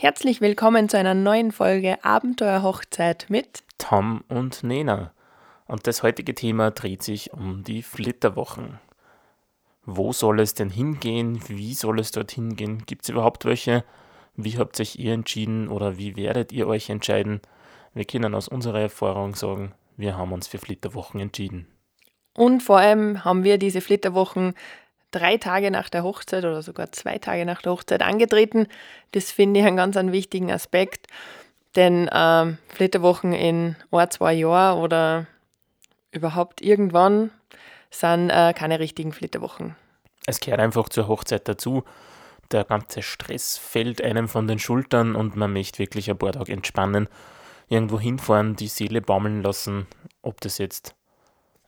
Herzlich willkommen zu einer neuen Folge Abenteuer Hochzeit mit Tom und Nena. Und das heutige Thema dreht sich um die Flitterwochen. Wo soll es denn hingehen? Wie soll es dort hingehen? Gibt es überhaupt welche? Wie habt euch ihr entschieden oder wie werdet ihr euch entscheiden? Wir können aus unserer Erfahrung sagen, wir haben uns für Flitterwochen entschieden. Und vor allem haben wir diese Flitterwochen drei Tage nach der Hochzeit oder sogar zwei Tage nach der Hochzeit angetreten. Das finde ich einen ganz einen wichtigen Aspekt, denn äh, Flitterwochen in ein, zwei Jahren oder überhaupt irgendwann sind äh, keine richtigen Flitterwochen. Es gehört einfach zur Hochzeit dazu. Der ganze Stress fällt einem von den Schultern und man möchte wirklich ein paar Tage entspannen, irgendwo hinfahren, die Seele baumeln lassen, ob das jetzt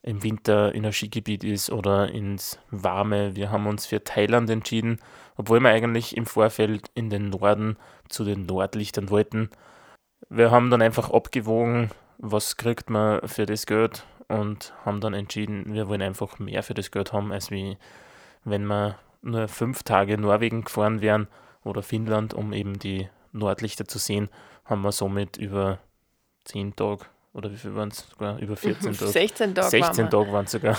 im Winter in ein Skigebiet ist oder ins Warme. Wir haben uns für Thailand entschieden, obwohl wir eigentlich im Vorfeld in den Norden zu den Nordlichtern wollten. Wir haben dann einfach abgewogen, was kriegt man für das Geld und haben dann entschieden, wir wollen einfach mehr für das Geld haben, als wie wenn wir nur fünf Tage Norwegen gefahren wären oder Finnland, um eben die Nordlichter zu sehen, haben wir somit über zehn Tage oder wie viel waren es sogar? Über 14 Tage. 16 Tage 16 waren Tage waren es sogar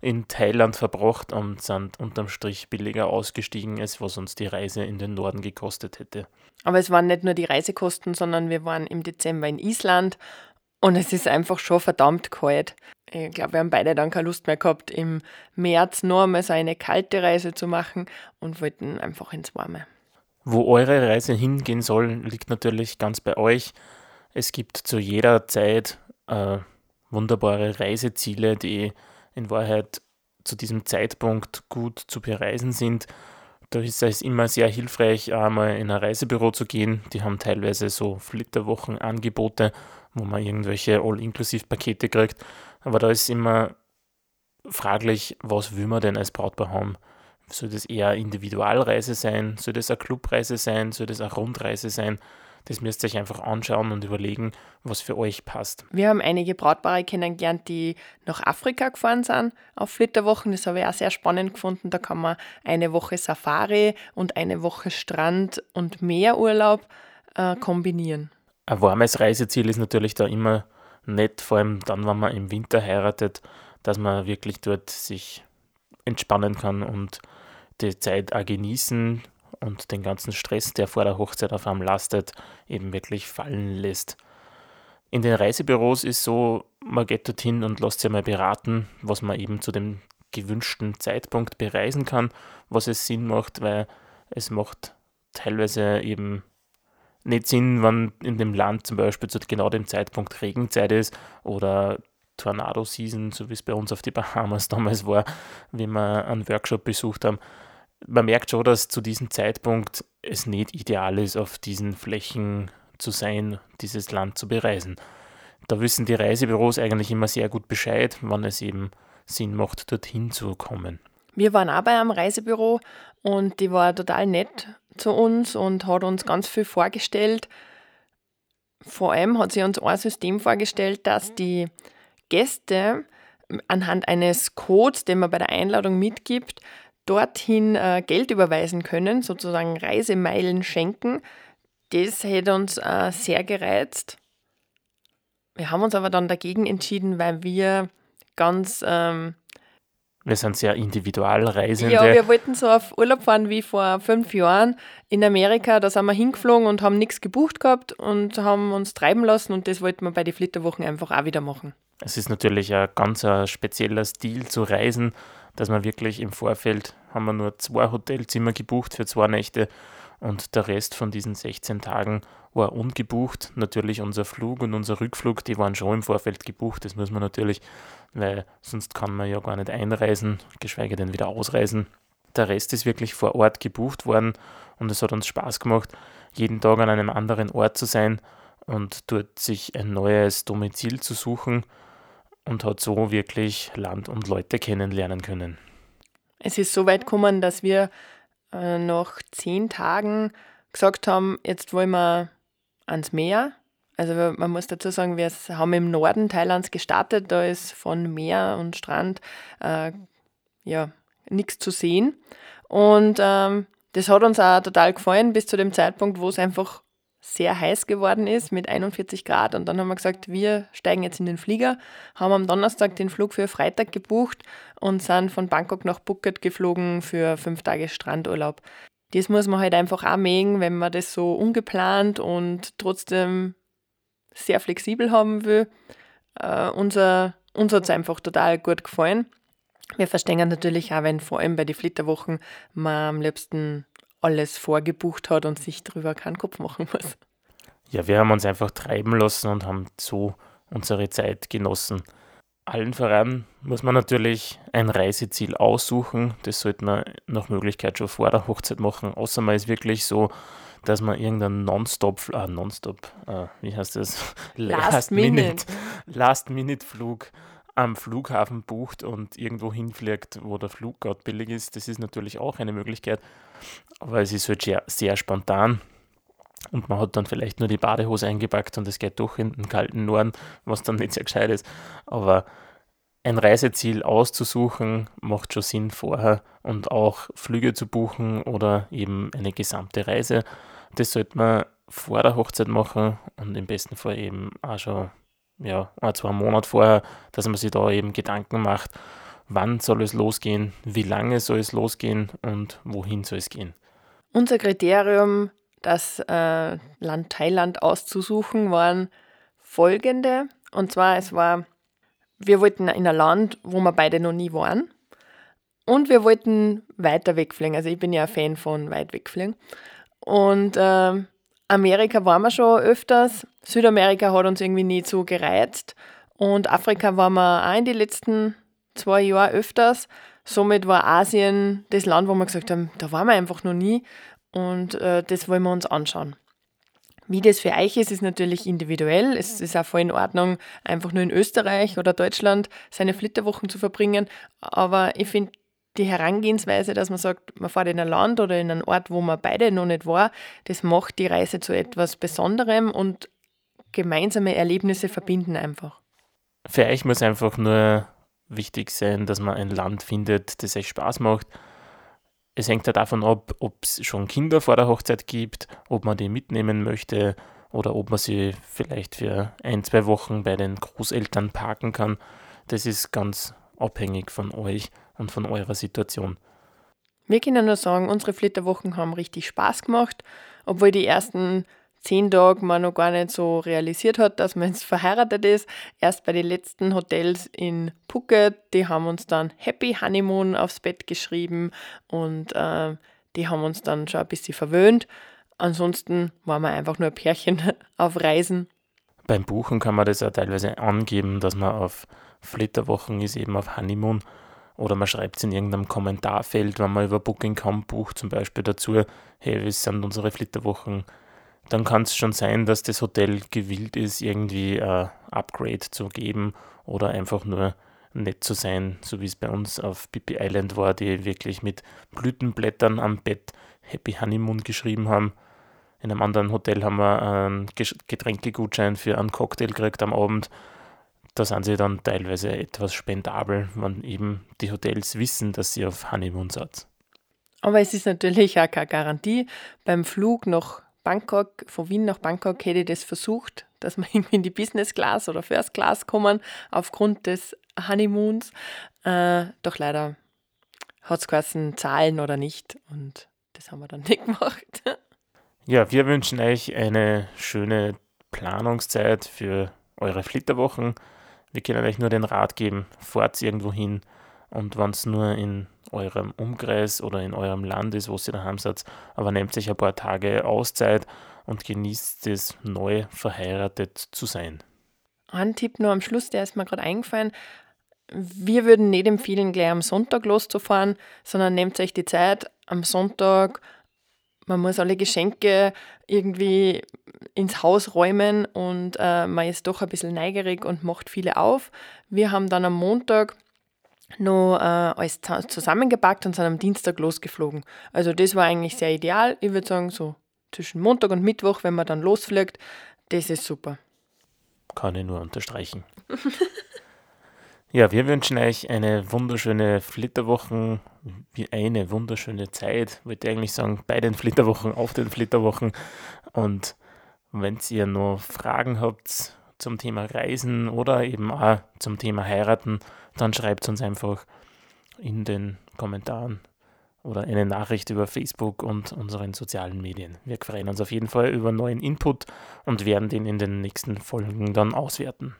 in Thailand verbracht und sind unterm Strich billiger ausgestiegen, als was uns die Reise in den Norden gekostet hätte. Aber es waren nicht nur die Reisekosten, sondern wir waren im Dezember in Island und es ist einfach schon verdammt kalt. Ich glaube, wir haben beide dann keine Lust mehr gehabt, im März nur einmal so eine kalte Reise zu machen und wollten einfach ins Warme. Wo eure Reise hingehen soll, liegt natürlich ganz bei euch. Es gibt zu jeder Zeit äh, wunderbare Reiseziele, die in Wahrheit zu diesem Zeitpunkt gut zu bereisen sind. Da ist es immer sehr hilfreich, einmal in ein Reisebüro zu gehen. Die haben teilweise so Flitterwochenangebote, wo man irgendwelche All-Inklusiv-Pakete kriegt. Aber da ist immer fraglich, was will man denn als Brautpaar haben? Soll das eher Individualreise sein? Soll das eine Clubreise sein? Soll das eine Rundreise sein? Das müsst ihr euch einfach anschauen und überlegen, was für euch passt. Wir haben einige Brautpaare kennengelernt, die nach Afrika gefahren sind auf Flitterwochen. Das habe ich auch sehr spannend gefunden. Da kann man eine Woche Safari und eine Woche Strand und Meerurlaub äh, kombinieren. Ein warmes Reiseziel ist natürlich da immer nett, vor allem dann, wenn man im Winter heiratet, dass man wirklich dort sich entspannen kann und die Zeit auch genießen und den ganzen Stress, der vor der Hochzeit auf einem lastet, eben wirklich fallen lässt. In den Reisebüros ist so, man geht dorthin und lässt sich mal beraten, was man eben zu dem gewünschten Zeitpunkt bereisen kann, was es Sinn macht, weil es macht teilweise eben nicht Sinn, wenn in dem Land zum Beispiel zu genau dem Zeitpunkt Regenzeit ist oder Tornado-Season, so wie es bei uns auf die Bahamas damals war, wie wir einen Workshop besucht haben man merkt schon, dass zu diesem Zeitpunkt es nicht ideal ist, auf diesen Flächen zu sein, dieses Land zu bereisen. Da wissen die Reisebüros eigentlich immer sehr gut Bescheid, wann es eben Sinn macht, dorthin zu kommen. Wir waren auch bei einem Reisebüro und die war total nett zu uns und hat uns ganz viel vorgestellt. Vor allem hat sie uns ein System vorgestellt, dass die Gäste anhand eines Codes, den man bei der Einladung mitgibt, dorthin äh, Geld überweisen können, sozusagen Reisemeilen schenken. Das hätte uns äh, sehr gereizt. Wir haben uns aber dann dagegen entschieden, weil wir ganz. Ähm, wir sind sehr Individualreisende. Ja, wir wollten so auf Urlaub fahren wie vor fünf Jahren in Amerika. Da sind wir hingeflogen und haben nichts gebucht gehabt und haben uns treiben lassen und das wollten wir bei den Flitterwochen einfach auch wieder machen. Es ist natürlich ein ganz ein spezieller Stil zu reisen dass man wirklich im Vorfeld haben wir nur zwei Hotelzimmer gebucht für zwei Nächte und der Rest von diesen 16 Tagen war ungebucht. Natürlich unser Flug und unser Rückflug, die waren schon im Vorfeld gebucht. Das muss man natürlich, weil sonst kann man ja gar nicht einreisen, geschweige denn wieder ausreisen. Der Rest ist wirklich vor Ort gebucht worden und es hat uns Spaß gemacht, jeden Tag an einem anderen Ort zu sein und dort sich ein neues Domizil zu suchen und hat so wirklich Land und Leute kennenlernen können. Es ist so weit gekommen, dass wir äh, nach zehn Tagen gesagt haben, jetzt wollen wir ans Meer. Also man muss dazu sagen, wir haben im Norden Thailands gestartet, da ist von Meer und Strand äh, ja nichts zu sehen. Und ähm, das hat uns auch total gefallen, bis zu dem Zeitpunkt, wo es einfach sehr heiß geworden ist mit 41 Grad. Und dann haben wir gesagt, wir steigen jetzt in den Flieger, haben am Donnerstag den Flug für Freitag gebucht und sind von Bangkok nach Phuket geflogen für fünf Tage Strandurlaub. Das muss man halt einfach auch mögen, wenn man das so ungeplant und trotzdem sehr flexibel haben will. Uh, unser, uns hat es einfach total gut gefallen. Wir verstehen natürlich auch, wenn vor allem bei den Flitterwochen man am liebsten alles vorgebucht hat und sich darüber keinen Kopf machen muss. Ja, wir haben uns einfach treiben lassen und haben so unsere Zeit genossen. Allen voran muss man natürlich ein Reiseziel aussuchen. Das sollte man nach Möglichkeit schon vor der Hochzeit machen. Außer man ist wirklich so, dass man irgendeinen Nonstop, äh, Nonstop, äh, wie heißt das? Last, Minute. Last-Minute-Flug am Flughafen bucht und irgendwo hinfliegt, wo der Flug gerade billig ist. Das ist natürlich auch eine Möglichkeit, aber es ist halt sehr, sehr spontan. Und man hat dann vielleicht nur die Badehose eingepackt und es geht doch in den kalten Norden, was dann nicht sehr gescheit ist. Aber ein Reiseziel auszusuchen macht schon Sinn vorher und auch Flüge zu buchen oder eben eine gesamte Reise. Das sollte man vor der Hochzeit machen und im besten Fall eben auch schon ja, ein, zwei Monate vorher, dass man sich da eben Gedanken macht, wann soll es losgehen, wie lange soll es losgehen und wohin soll es gehen. Unser Kriterium, das äh, Land Thailand auszusuchen, waren folgende. Und zwar, es war, wir wollten in ein Land, wo wir beide noch nie waren. Und wir wollten weiter wegfliegen. Also ich bin ja ein Fan von weit wegfliegen. Und äh, Amerika waren wir schon öfters. Südamerika hat uns irgendwie nie so gereizt. Und Afrika waren wir auch in den letzten zwei Jahren öfters. Somit war Asien das Land, wo wir gesagt haben, da waren wir einfach noch nie. Und äh, das wollen wir uns anschauen. Wie das für euch ist, ist natürlich individuell. Es ist auch voll in Ordnung, einfach nur in Österreich oder Deutschland seine Flitterwochen zu verbringen. Aber ich finde, die Herangehensweise, dass man sagt, man fährt in ein Land oder in einen Ort, wo man beide noch nicht war, das macht die Reise zu etwas Besonderem und gemeinsame Erlebnisse verbinden einfach. Für euch muss einfach nur wichtig sein, dass man ein Land findet, das euch Spaß macht. Es hängt ja davon ab, ob es schon Kinder vor der Hochzeit gibt, ob man die mitnehmen möchte oder ob man sie vielleicht für ein, zwei Wochen bei den Großeltern parken kann. Das ist ganz abhängig von euch und von eurer Situation. Wir können nur sagen, unsere Flitterwochen haben richtig Spaß gemacht, obwohl die ersten zehn Tage man noch gar nicht so realisiert hat, dass man jetzt verheiratet ist. Erst bei den letzten Hotels in Phuket, die haben uns dann Happy Honeymoon aufs Bett geschrieben und äh, die haben uns dann schon ein bisschen verwöhnt. Ansonsten waren wir einfach nur ein Pärchen auf Reisen. Beim Buchen kann man das ja teilweise angeben, dass man auf Flitterwochen ist, eben auf Honeymoon oder man schreibt es in irgendeinem Kommentarfeld, wenn man über Booking.com bucht, zum Beispiel dazu, hey, wir sind unsere Flitterwochen. Dann kann es schon sein, dass das Hotel gewillt ist, irgendwie ein Upgrade zu geben oder einfach nur nett zu sein, so wie es bei uns auf Pippi Island war, die wirklich mit Blütenblättern am Bett Happy Honeymoon geschrieben haben. In einem anderen Hotel haben wir einen Getränkegutschein für einen Cocktail gekriegt am Abend da sind sie dann teilweise etwas spendabel, wenn eben die Hotels wissen, dass sie auf Honeymoon sind. Aber es ist natürlich auch keine Garantie. Beim Flug nach Bangkok, von Wien nach Bangkok, hätte ich das versucht, dass wir irgendwie in die Business Class oder First Class kommen, aufgrund des Honeymoons. Äh, doch leider hat es geheißen, zahlen oder nicht. Und das haben wir dann nicht gemacht. Ja, wir wünschen euch eine schöne Planungszeit für eure Flitterwochen. Wir können euch nur den Rat geben, fahrt irgendwo hin und wenn es nur in eurem Umkreis oder in eurem Land ist, wo ihr daheim seid, aber nehmt sich ein paar Tage Auszeit und genießt es, neu verheiratet zu sein. Ein Tipp nur am Schluss, der ist mir gerade eingefallen. Wir würden nicht empfehlen, gleich am Sonntag loszufahren, sondern nehmt euch die Zeit am Sonntag man muss alle Geschenke irgendwie ins Haus räumen und äh, man ist doch ein bisschen neigerig und macht viele auf. Wir haben dann am Montag noch äh, alles zusammengepackt und sind am Dienstag losgeflogen. Also das war eigentlich sehr ideal. Ich würde sagen, so zwischen Montag und Mittwoch, wenn man dann losfliegt, das ist super. Kann ich nur unterstreichen. Ja, wir wünschen euch eine wunderschöne Flitterwochen, eine wunderschöne Zeit, würde ich eigentlich sagen, bei den Flitterwochen, auf den Flitterwochen und Wenn ihr noch Fragen habt zum Thema Reisen oder eben auch zum Thema Heiraten, dann schreibt uns einfach in den Kommentaren oder eine Nachricht über Facebook und unseren sozialen Medien. Wir freuen uns auf jeden Fall über neuen Input und werden den in den nächsten Folgen dann auswerten.